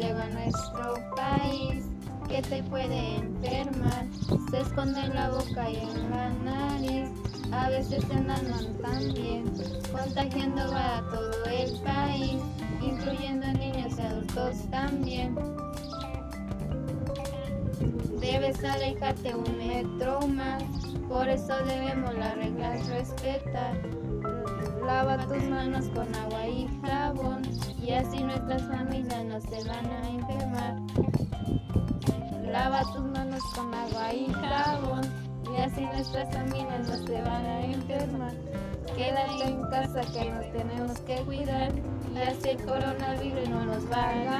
llega a nuestro país que te puede enfermar. Se esconde en la boca y en la nariz, a veces en mano también, contagiando a todo el país, incluyendo niños y adultos también. Debes alejarte un metro más, por eso debemos las reglas respetar. Lava tus manos con agua y nuestras familias no se van a enfermar. Lava tus manos con agua y jabón y así nuestras familias no se van a enfermar. Quédate en casa que nos tenemos que cuidar y así el coronavirus no nos va a ganar.